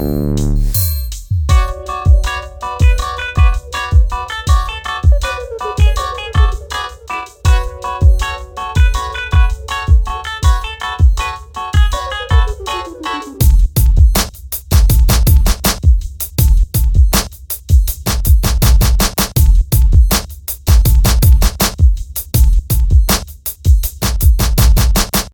Mm.